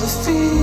the fear.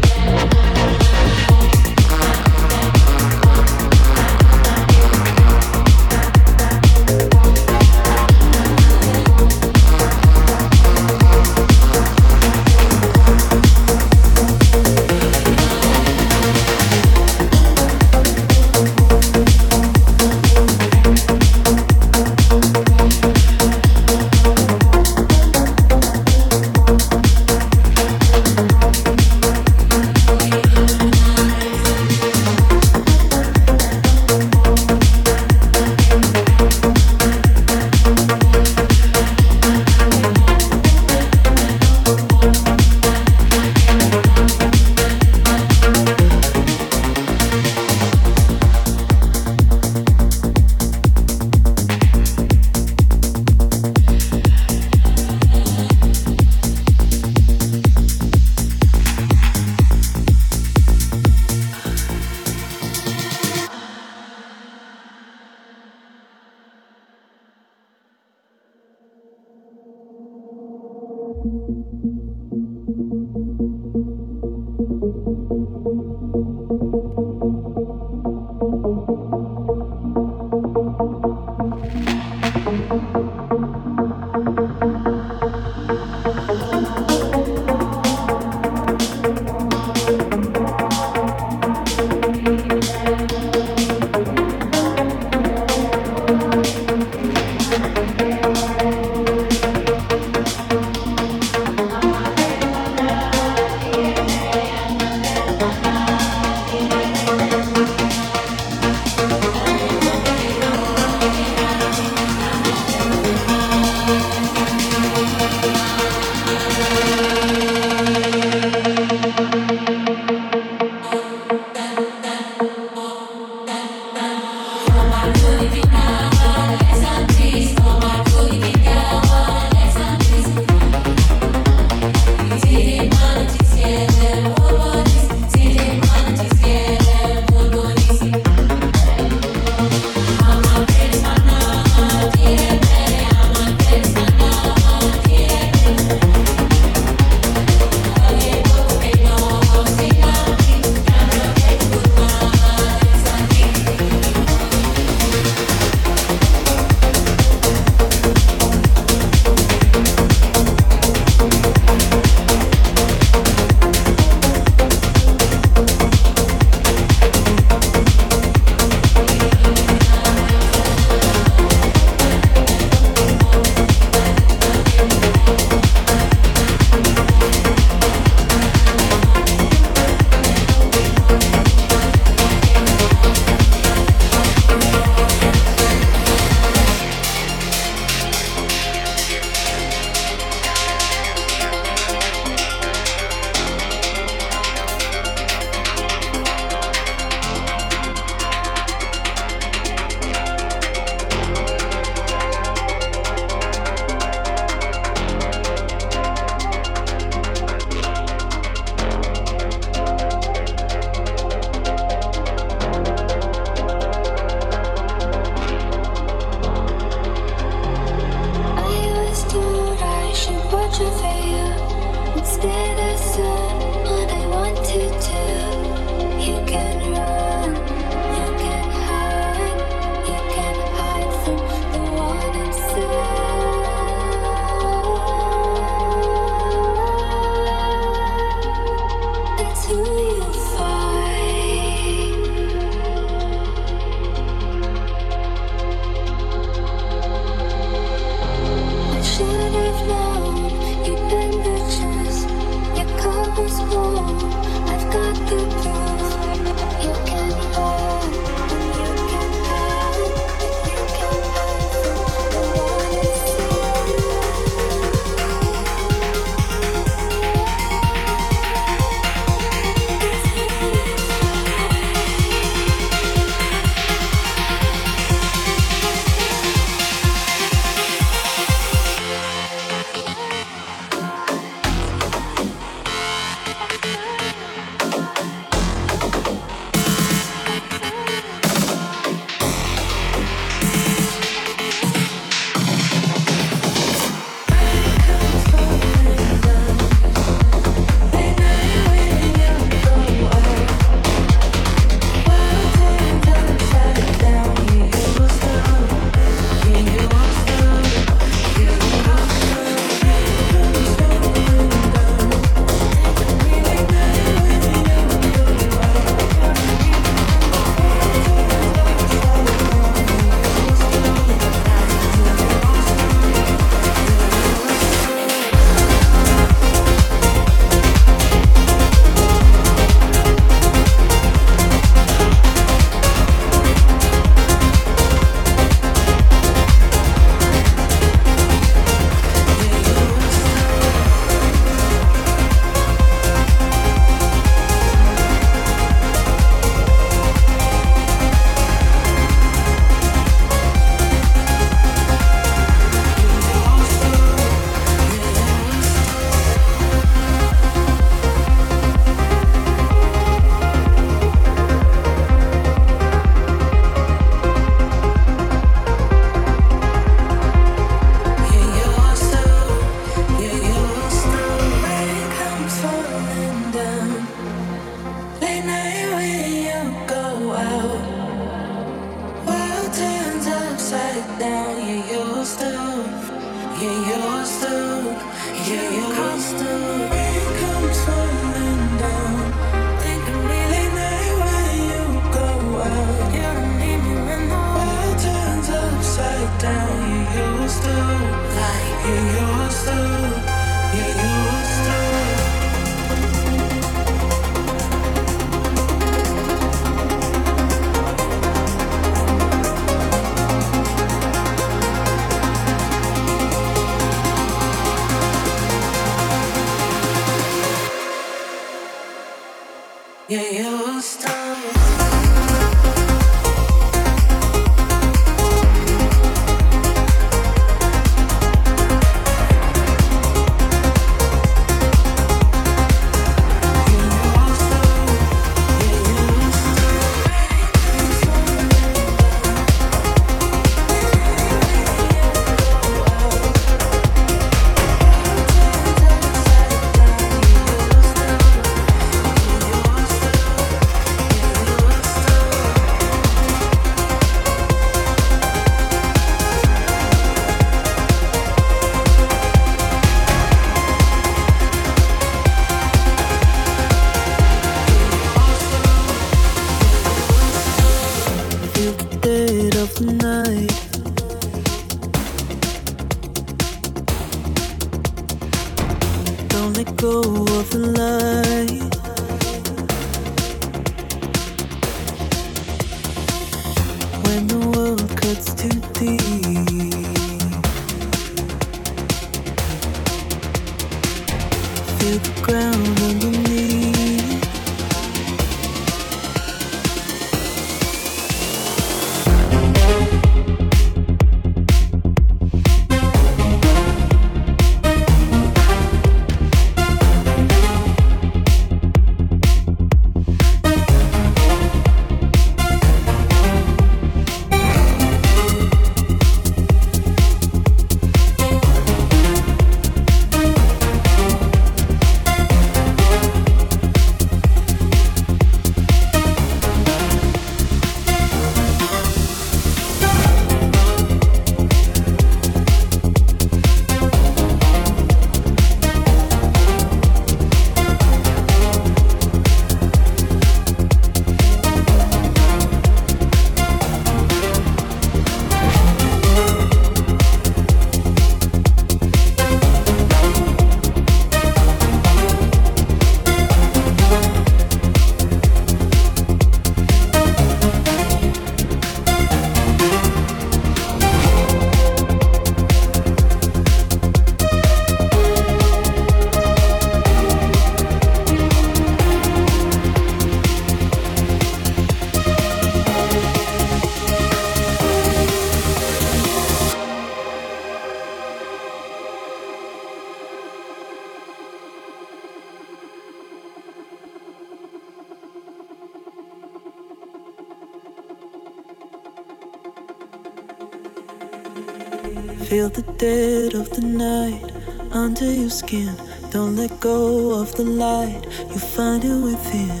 Of the night under your skin. Don't let go of the light, you find it within.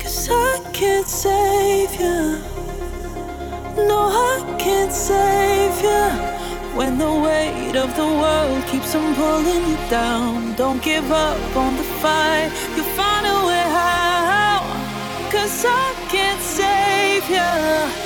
Cause I can't save you. No, I can't save you. When the weight of the world keeps on pulling you down, don't give up on the fight. You find a way out. Cause I can't save you.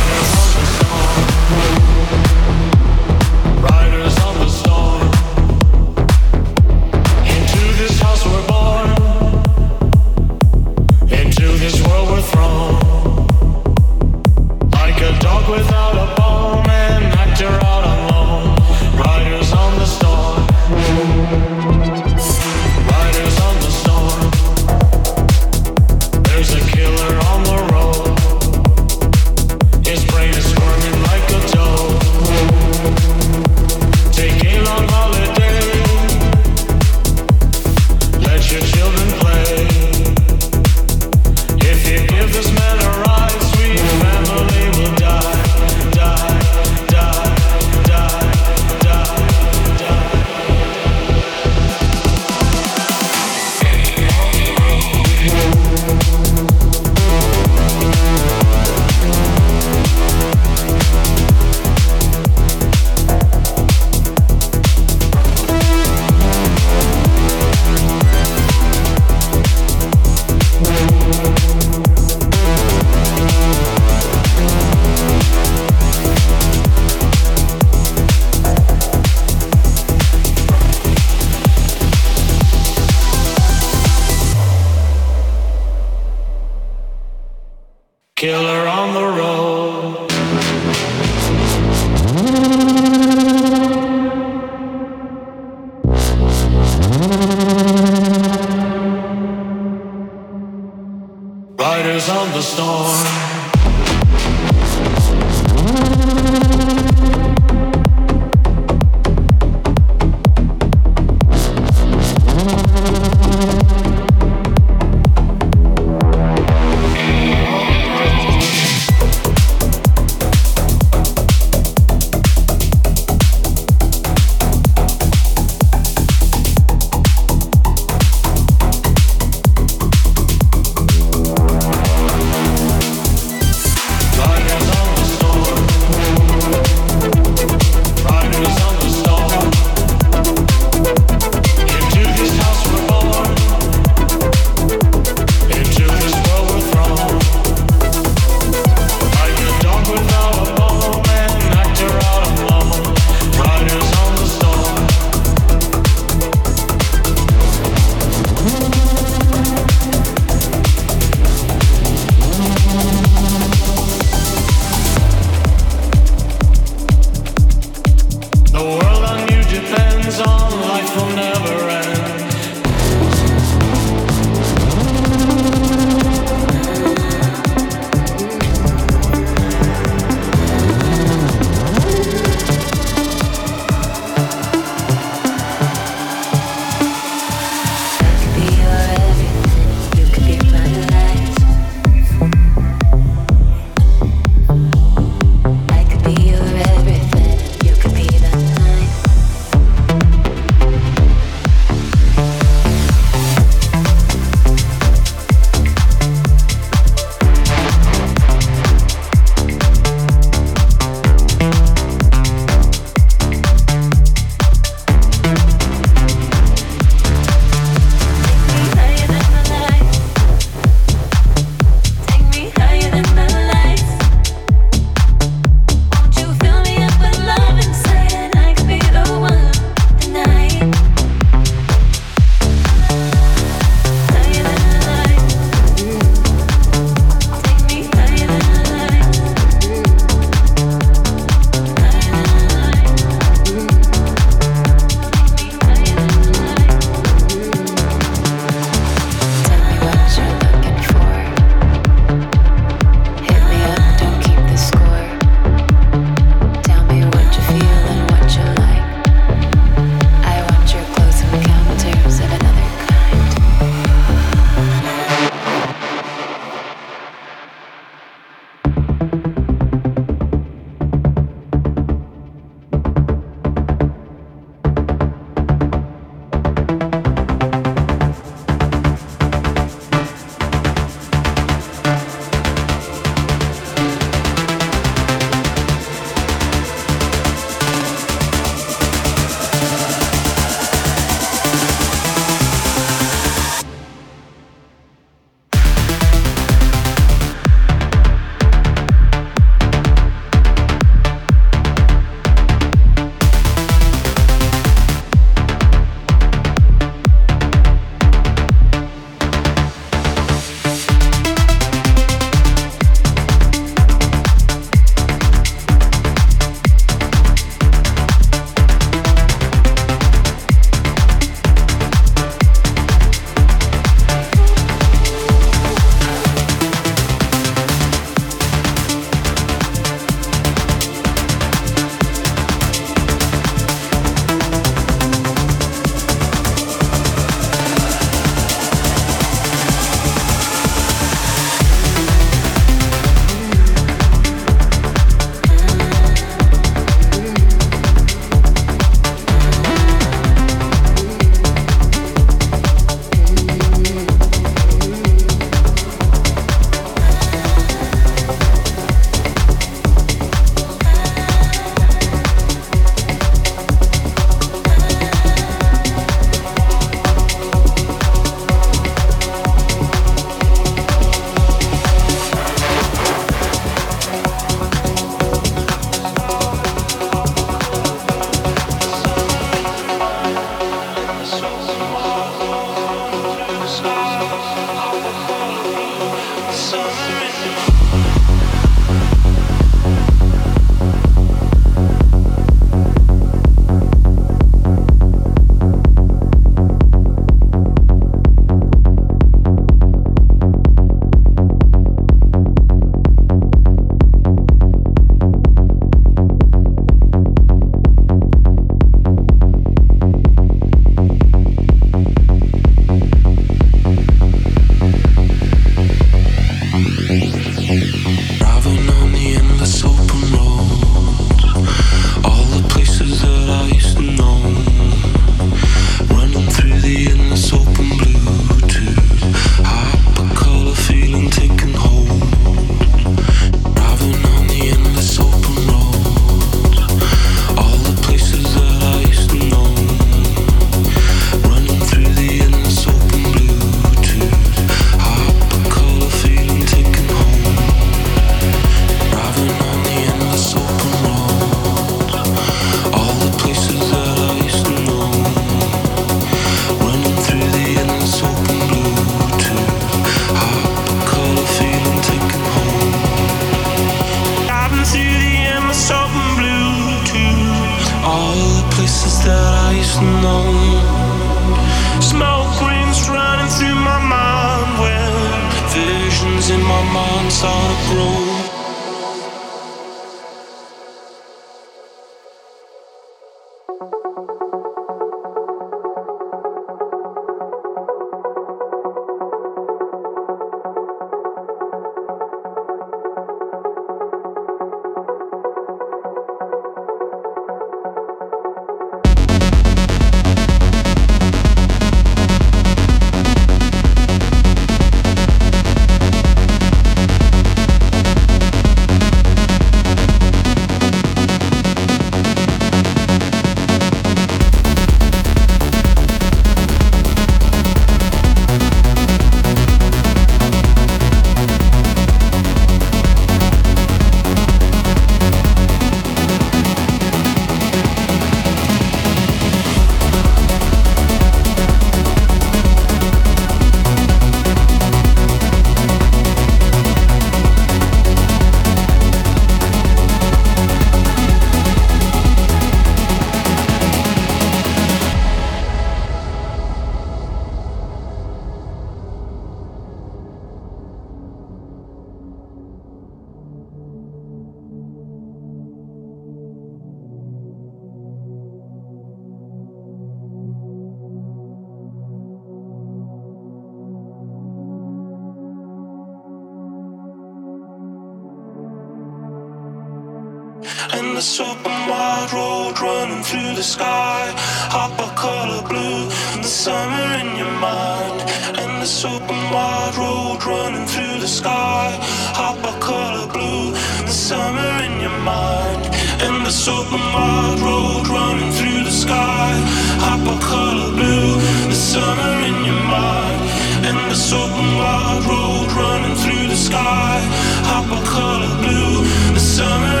running through the sky, hop a color blue. The summer.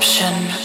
Deception.